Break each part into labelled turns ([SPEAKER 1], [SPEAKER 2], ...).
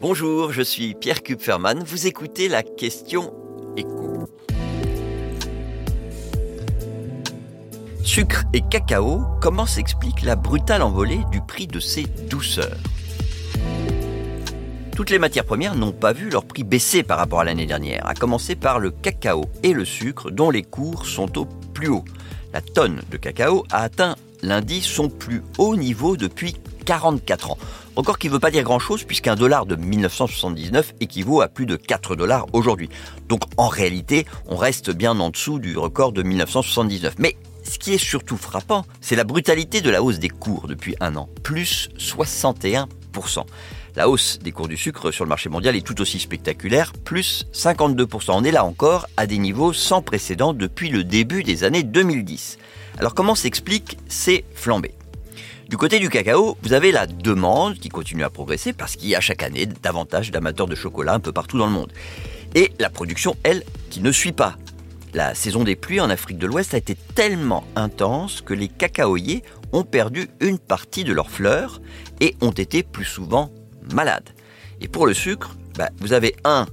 [SPEAKER 1] Bonjour, je suis Pierre Kupferman. Vous écoutez la question écho. Sucre et cacao, comment s'explique la brutale envolée du prix de ces douceurs? Toutes les matières premières n'ont pas vu leur prix baisser par rapport à l'année dernière, à commencer par le cacao et le sucre dont les cours sont au plus haut. La tonne de cacao a atteint lundi son plus haut niveau depuis 44 ans. Record qui ne veut pas dire grand-chose puisqu'un dollar de 1979 équivaut à plus de 4 dollars aujourd'hui. Donc en réalité, on reste bien en dessous du record de 1979. Mais ce qui est surtout frappant, c'est la brutalité de la hausse des cours depuis un an, plus 61%. La hausse des cours du sucre sur le marché mondial est tout aussi spectaculaire, plus 52%. On est là encore à des niveaux sans précédent depuis le début des années 2010. Alors comment s'expliquent ces flambées? Du côté du cacao, vous avez la demande qui continue à progresser parce qu'il y a chaque année davantage d'amateurs de chocolat un peu partout dans le monde. Et la production, elle, qui ne suit pas. La saison des pluies en Afrique de l'Ouest a été tellement intense que les cacaoyers ont perdu une partie de leurs fleurs et ont été plus souvent malades. Et pour le sucre, bah, vous avez un,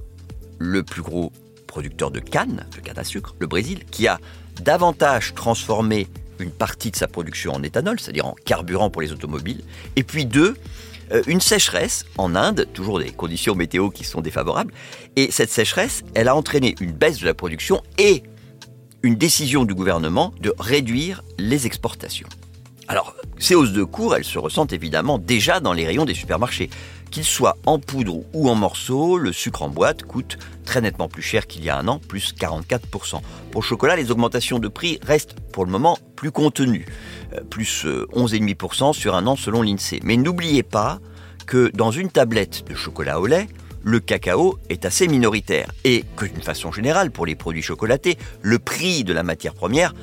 [SPEAKER 1] le plus gros producteur de canne, de canne à sucre, le Brésil, qui a davantage transformé une partie de sa production en éthanol, c'est-à-dire en carburant pour les automobiles, et puis deux, euh, une sécheresse en Inde, toujours des conditions météo qui sont défavorables, et cette sécheresse, elle a entraîné une baisse de la production et une décision du gouvernement de réduire les exportations. Alors, ces hausses de cours, elles se ressentent évidemment déjà dans les rayons des supermarchés. Qu'il soit en poudre ou en morceaux, le sucre en boîte coûte très nettement plus cher qu'il y a un an, plus 44%. Pour le chocolat, les augmentations de prix restent pour le moment plus contenues, euh, plus 11,5% euh, sur un an selon l'INSEE. Mais n'oubliez pas que dans une tablette de chocolat au lait, le cacao est assez minoritaire et que d'une façon générale, pour les produits chocolatés, le prix de la matière première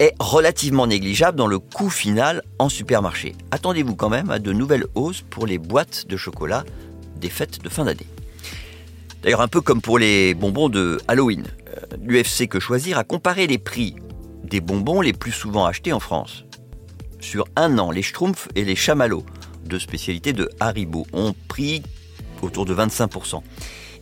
[SPEAKER 1] est relativement négligeable dans le coût final en supermarché. Attendez-vous quand même à de nouvelles hausses pour les boîtes de chocolat des fêtes de fin d'année. D'ailleurs, un peu comme pour les bonbons de Halloween, euh, l'UFC Que Choisir a comparé les prix des bonbons les plus souvent achetés en France. Sur un an, les Schtroumpfs et les Chamallows, deux spécialités de Haribo, ont pris autour de 25%.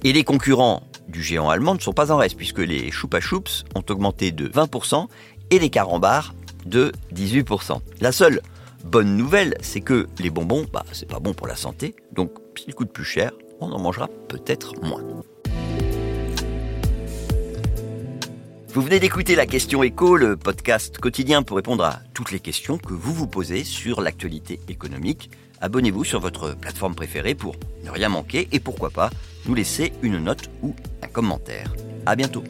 [SPEAKER 1] Et les concurrents du géant allemand ne sont pas en reste, puisque les Choupa Choups ont augmenté de 20% et les carambars de 18%. La seule bonne nouvelle, c'est que les bonbons, bah, c'est pas bon pour la santé, donc s'ils coûtent plus cher, on en mangera peut-être moins. Vous venez d'écouter la question écho, le podcast quotidien pour répondre à toutes les questions que vous vous posez sur l'actualité économique. Abonnez-vous sur votre plateforme préférée pour ne rien manquer et pourquoi pas nous laisser une note ou un commentaire. À bientôt.